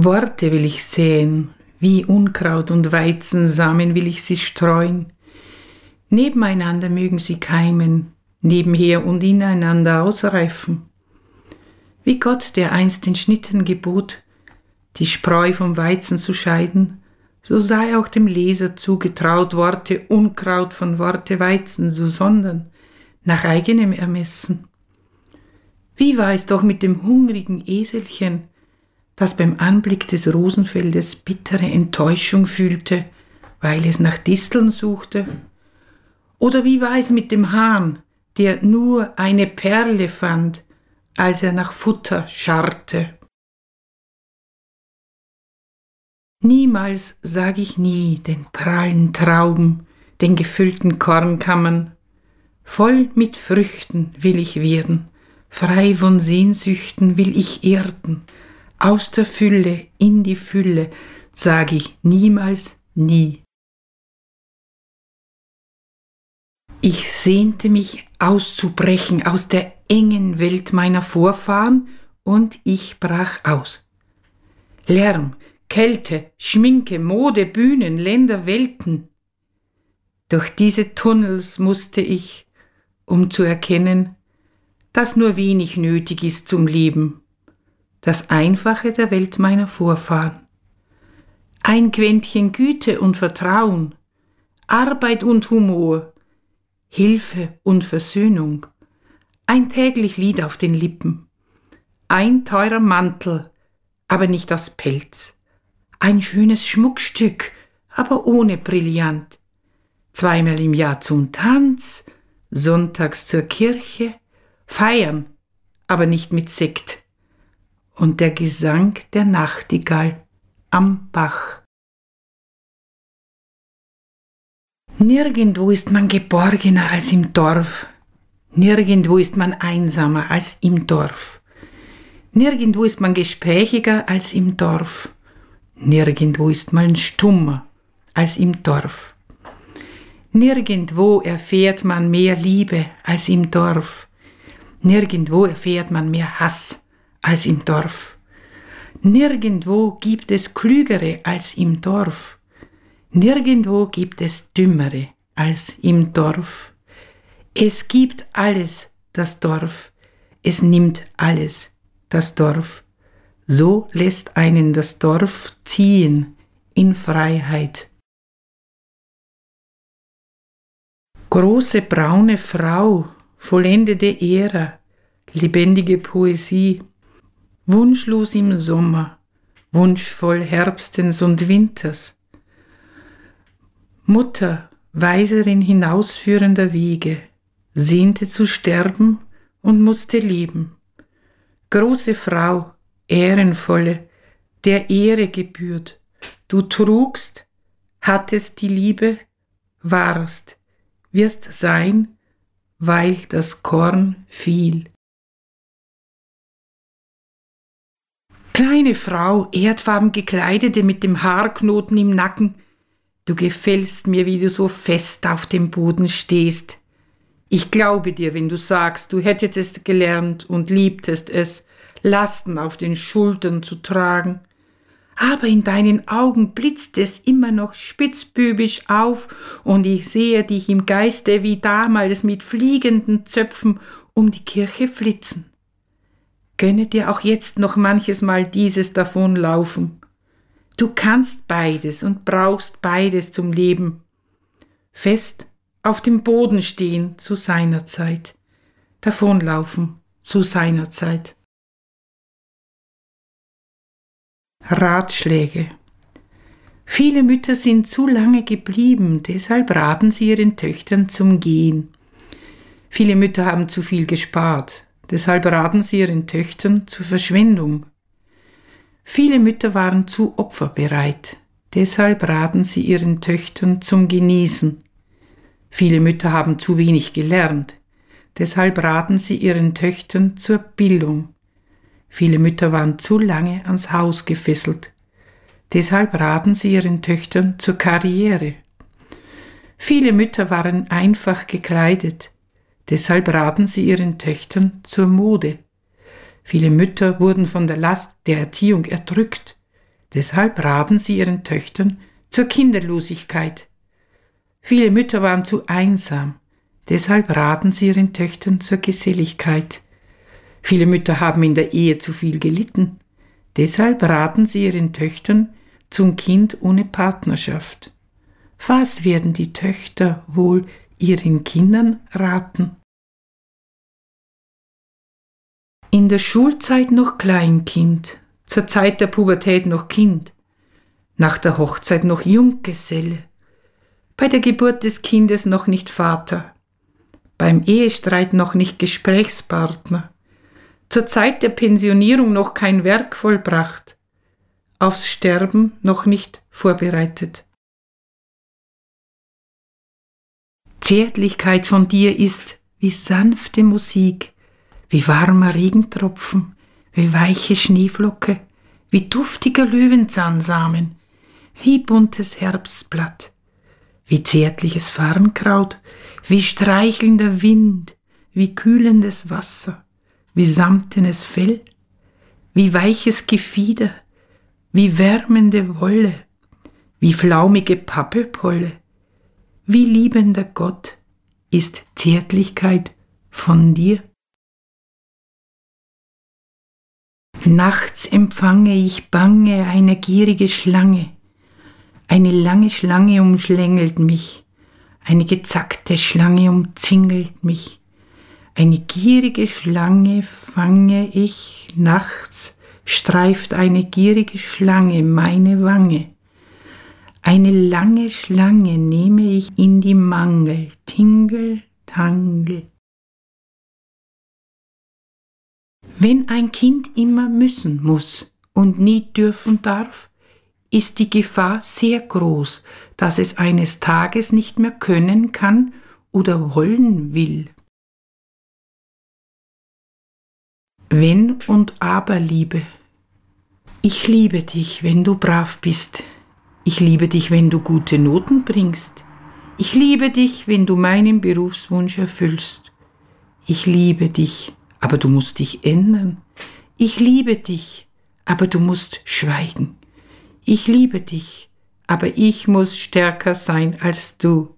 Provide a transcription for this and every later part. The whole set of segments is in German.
Worte will ich säen, wie Unkraut und Weizensamen will ich sie streuen. Nebeneinander mögen sie keimen, nebenher und ineinander ausreifen. Wie Gott, der einst den Schnitten gebot, die Spreu vom Weizen zu scheiden, so sei auch dem Leser zugetraut, Worte Unkraut von Worte Weizen zu sondern, nach eigenem Ermessen. Wie war es doch mit dem hungrigen Eselchen, das beim Anblick des Rosenfeldes bittere Enttäuschung fühlte, weil es nach Disteln suchte? Oder wie war es mit dem Hahn, der nur eine Perle fand, als er nach Futter scharrte? Niemals sag ich nie den prallen Trauben, den gefüllten Kornkammern, voll mit Früchten will ich werden, frei von Sehnsüchten will ich erden, aus der Fülle in die Fülle, sag ich niemals nie. Ich sehnte mich auszubrechen aus der engen Welt meiner Vorfahren und ich brach aus. Lärm, Kälte, Schminke, Mode, Bühnen, Länder, Welten. Durch diese Tunnels musste ich, um zu erkennen, dass nur wenig nötig ist zum Leben, das Einfache der Welt meiner Vorfahren. Ein Quäntchen Güte und Vertrauen, Arbeit und Humor, Hilfe und Versöhnung, ein täglich Lied auf den Lippen, ein teurer Mantel, aber nicht aus Pelz, ein schönes Schmuckstück, aber ohne Brillant, zweimal im Jahr zum Tanz, sonntags zur Kirche, feiern, aber nicht mit Sekt, und der Gesang der Nachtigall am Bach. Nirgendwo ist man geborgener als im Dorf, nirgendwo ist man einsamer als im Dorf, nirgendwo ist man gesprächiger als im Dorf, nirgendwo ist man stummer als im Dorf. Nirgendwo erfährt man mehr Liebe als im Dorf. Nirgendwo erfährt man mehr Hass als im Dorf. Nirgendwo gibt es Klügere als im Dorf. Nirgendwo gibt es Dümmere als im Dorf. Es gibt alles, das Dorf. Es nimmt alles, das Dorf. So lässt einen das Dorf ziehen in Freiheit. Große braune Frau, vollendete Ära, lebendige Poesie, wunschlos im Sommer, wunschvoll Herbstens und Winters. Mutter, Weiserin hinausführender Wege, sehnte zu sterben und musste leben. Große Frau, ehrenvolle, der Ehre gebührt, du trugst, hattest die Liebe, warst, wirst sein, weil das Korn fiel. Kleine Frau, erdfarben gekleidete mit dem Haarknoten im Nacken, du gefällst mir, wie du so fest auf dem Boden stehst. Ich glaube dir, wenn du sagst, du hättest gelernt und liebtest es, Lasten auf den Schultern zu tragen, aber in deinen Augen blitzt es immer noch spitzbübisch auf, und ich sehe dich im Geiste wie damals mit fliegenden Zöpfen um die Kirche flitzen. Gönne dir auch jetzt noch manches Mal dieses davonlaufen. Du kannst beides und brauchst beides zum Leben. Fest auf dem Boden stehen zu seiner Zeit, davonlaufen zu seiner Zeit. Ratschläge. Viele Mütter sind zu lange geblieben, deshalb raten sie ihren Töchtern zum Gehen. Viele Mütter haben zu viel gespart, deshalb raten sie ihren Töchtern zur Verschwendung. Viele Mütter waren zu opferbereit, deshalb raten sie ihren Töchtern zum Genießen. Viele Mütter haben zu wenig gelernt, deshalb raten sie ihren Töchtern zur Bildung. Viele Mütter waren zu lange ans Haus gefesselt. Deshalb raten sie ihren Töchtern zur Karriere. Viele Mütter waren einfach gekleidet. Deshalb raten sie ihren Töchtern zur Mode. Viele Mütter wurden von der Last der Erziehung erdrückt. Deshalb raten sie ihren Töchtern zur Kinderlosigkeit. Viele Mütter waren zu einsam, deshalb raten sie ihren Töchtern zur Geselligkeit. Viele Mütter haben in der Ehe zu viel gelitten, deshalb raten sie ihren Töchtern zum Kind ohne Partnerschaft. Was werden die Töchter wohl ihren Kindern raten? In der Schulzeit noch Kleinkind, zur Zeit der Pubertät noch Kind, nach der Hochzeit noch Junggeselle, bei der Geburt des Kindes noch nicht Vater, beim Ehestreit noch nicht Gesprächspartner, zur Zeit der Pensionierung noch kein Werk vollbracht, aufs Sterben noch nicht vorbereitet. Zärtlichkeit von dir ist wie sanfte Musik, wie warmer Regentropfen, wie weiche Schneeflocke, wie duftiger Löwenzahnsamen, wie buntes Herbstblatt, wie zärtliches Farnkraut, wie streichelnder Wind, wie kühlendes Wasser, wie samtenes Fell, wie weiches Gefieder, wie wärmende Wolle, wie flaumige Pappelpolle, wie liebender Gott ist Zärtlichkeit von dir. Nachts empfange ich bange eine gierige Schlange, eine lange Schlange umschlängelt mich, eine gezackte Schlange umzingelt mich, eine gierige Schlange fange ich, nachts streift eine gierige Schlange meine Wange. Eine lange Schlange nehme ich in die Mangel, Tingel, Tangel. Wenn ein Kind immer müssen muss und nie dürfen darf, ist die Gefahr sehr groß, dass es eines Tages nicht mehr können kann oder wollen will. Wenn und aber Liebe. Ich liebe dich, wenn du brav bist, ich liebe dich, wenn du gute Noten bringst. Ich liebe dich, wenn du meinen Berufswunsch erfüllst. Ich liebe dich, aber du musst dich ändern. Ich liebe dich, aber du musst schweigen. Ich liebe dich, aber ich muss stärker sein als du.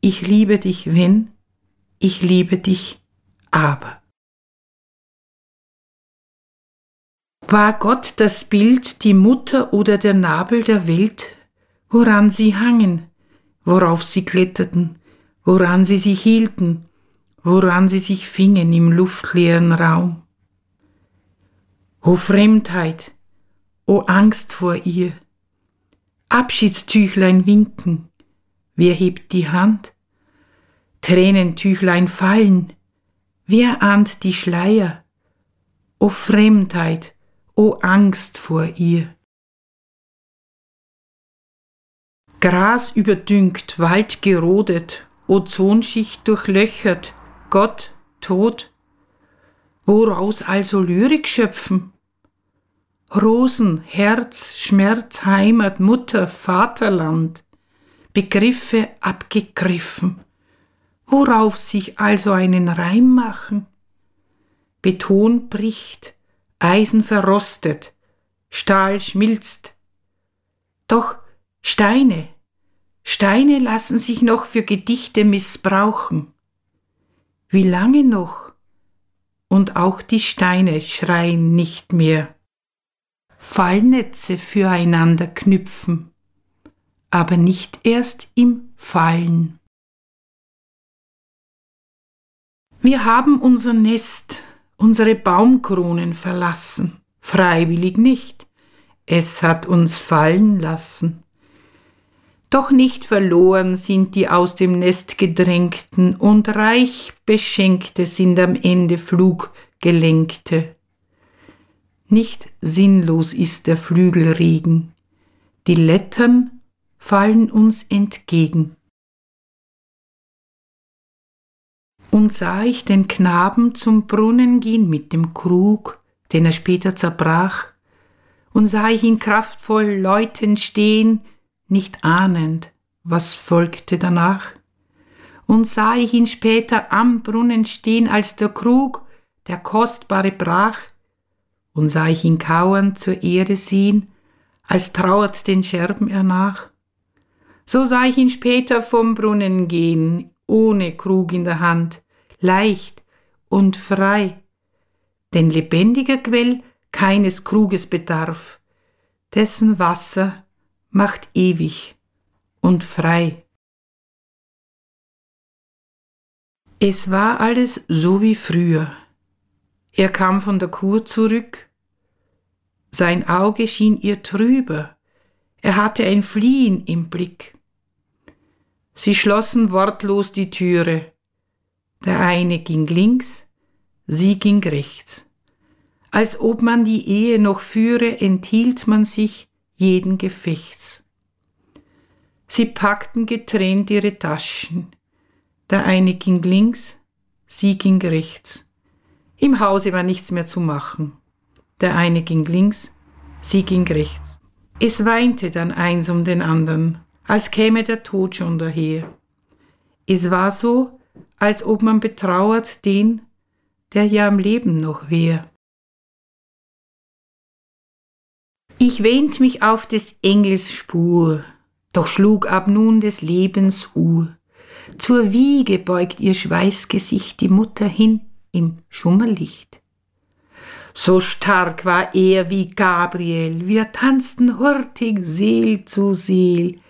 Ich liebe dich, wenn, ich liebe dich, aber. War Gott das Bild, die Mutter oder der Nabel der Welt, woran sie hangen, worauf sie kletterten, woran sie sich hielten, woran sie sich fingen im luftleeren Raum? O Fremdheit, o Angst vor ihr, Abschiedstüchlein winken, wer hebt die Hand? Tränentüchlein fallen, wer ahnt die Schleier? O Fremdheit, o Angst vor ihr. Gras überdüngt, Wald gerodet, Ozonschicht durchlöchert, Gott, Tod. Woraus also Lyrik schöpfen? Rosen, Herz, Schmerz, Heimat, Mutter, Vaterland, Begriffe abgegriffen. Worauf sich also einen Reim machen? Beton bricht, Eisen verrostet, Stahl schmilzt. Doch Steine, Steine lassen sich noch für Gedichte missbrauchen. Wie lange noch? Und auch die Steine schreien nicht mehr. Fallnetze füreinander knüpfen, aber nicht erst im Fallen. Wir haben unser Nest, unsere Baumkronen verlassen, freiwillig nicht, es hat uns fallen lassen. Doch nicht verloren sind die aus dem Nest gedrängten und reich beschenkte sind am Ende Fluggelenkte. Nicht sinnlos ist der Flügelregen, die Lettern fallen uns entgegen. Und sah ich den Knaben zum Brunnen gehen mit dem Krug, den er später zerbrach, und sah ich ihn kraftvoll läutend stehen, nicht ahnend, was folgte danach. Und sah ich ihn später am Brunnen stehen, als der Krug, der kostbare brach, und sah ich ihn kauern zur Erde sehen, als trauert den Scherben er nach. So sah ich ihn später vom Brunnen gehen, ohne Krug in der Hand, leicht und frei, denn lebendiger Quell keines Kruges bedarf, dessen Wasser macht ewig und frei. Es war alles so wie früher. Er kam von der Kur zurück. Sein Auge schien ihr trüber. Er hatte ein Fliehen im Blick. Sie schlossen wortlos die Türe. Der eine ging links, sie ging rechts. Als ob man die Ehe noch führe, enthielt man sich jeden Gefechts. Sie packten getrennt ihre Taschen. Der eine ging links, sie ging rechts. Im Hause war nichts mehr zu machen. Der eine ging links, sie ging rechts. Es weinte dann eins um den anderen, als käme der Tod schon daher. Es war so, als ob man betrauert den, der ja am Leben noch wär. Ich wähnt mich auf des Engels Spur, doch schlug ab nun des Lebens Uhr. Zur Wiege beugt ihr Schweißgesicht die Mutter hin im Schummerlicht. So stark war er wie Gabriel, wir tanzten hurtig Seel zu Seel.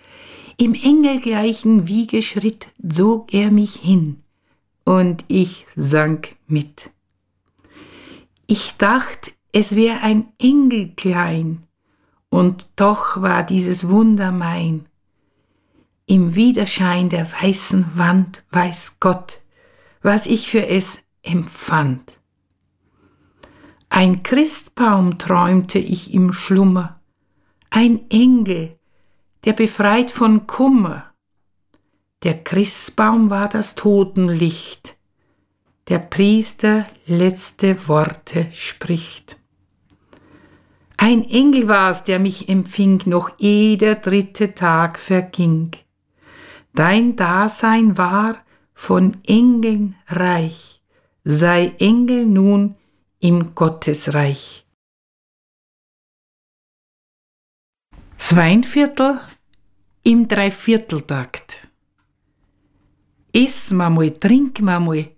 Im engelgleichen Wiegeschritt zog er mich hin, und ich sank mit. Ich dacht, es wär ein Engel klein, und doch war dieses Wunder mein. Im Widerschein der weißen Wand weiß Gott, was ich für es empfand. Ein Christbaum träumte ich im Schlummer, ein Engel, der befreit von Kummer. Der Christbaum war das Totenlicht, der Priester letzte Worte spricht. Ein Engel war's, der mich empfing, noch eh der dritte Tag verging. Dein Dasein war von Engeln reich, sei Engel nun im Gottesreich. Sweinviertel im Dreivierteltakt. Iss ma mal, trink ma mal.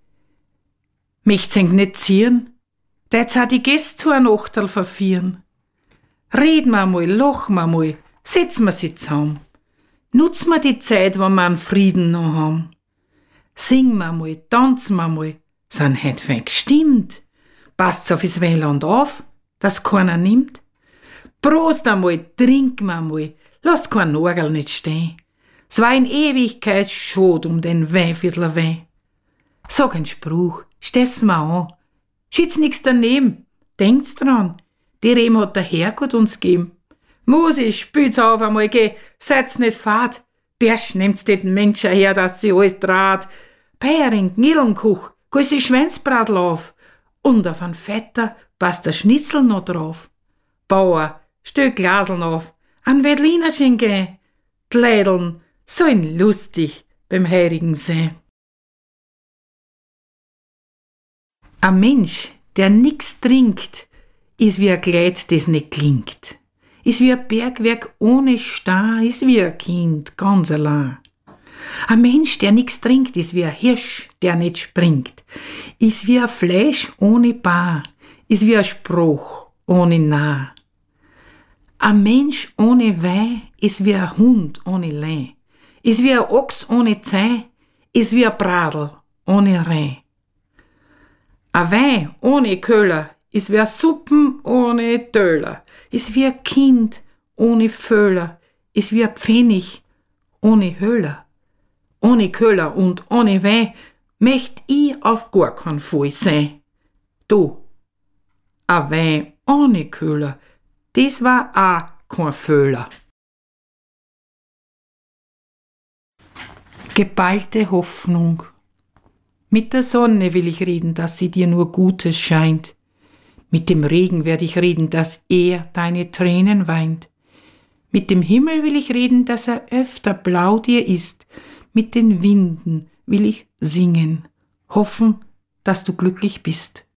Möcht's eng nicht zieren? Jetzt hat die Gäste zu ein Achtel verfieren. Red ma mal, loch ma mal, setz ma sie zusammen. Nutz ma die Zeit, wo wir einen Frieden noch haben. Sing ma mal, tanz ma mal, sind heut fein gestimmt. Passt's auf das Weiland auf, dass keiner nimmt. Prost einmal, trink ma mal, lass kein Nagel nicht stehen. Es war in Ewigkeit schot um den Weinviertler Wein. Sag ein Spruch, steh's ma an. Schitz nix daneben, denkt's dran, die Rem hat der Herrgott uns gegeben. Musi, spült's auf einmal, geh, seid's nicht fad. Bersch, nehmt's den Menschen her, dass sie alles draht. Peiering, Nillenkuch, gussi Schwänzbratl auf. Und auf ein Vetter passt der Schnitzel noch drauf. Bauer, stell Glaseln auf, an Wedlinerchen geh. Glädeln, sollen lustig beim Heiligen sein. Ein Mensch, der nix trinkt, ist wie ein Kleid, das nicht klingt. Ist wie ein Bergwerk ohne Star, ist wie ein Kind, ganz allein. Ein Mensch, der nix trinkt, ist wie ein Hirsch, der nicht springt. Ist wie ein Fleisch ohne Bar, ist wie ein Spruch ohne Nah. Ein Mensch ohne Weih ist wie ein Hund ohne Leih. Ist wie ein Ochs ohne Zeh, ist wie ein Bradel ohne Reh. Ein Wein ohne Köhler wie ein Suppen ohne Töler wie ein Kind ohne Föhler, wie ein Pfennig ohne Höhler. Ohne Köhler und ohne Wein möcht ich auf gar keinen Fall sein. Du, a Wein ohne Köhler, das war a kein Föhler. Geballte Hoffnung. Mit der Sonne will ich reden, dass sie dir nur Gutes scheint. Mit dem Regen werde ich reden, dass er deine Tränen weint. Mit dem Himmel will ich reden, dass er öfter blau dir ist. Mit den Winden will ich singen, hoffen, dass du glücklich bist.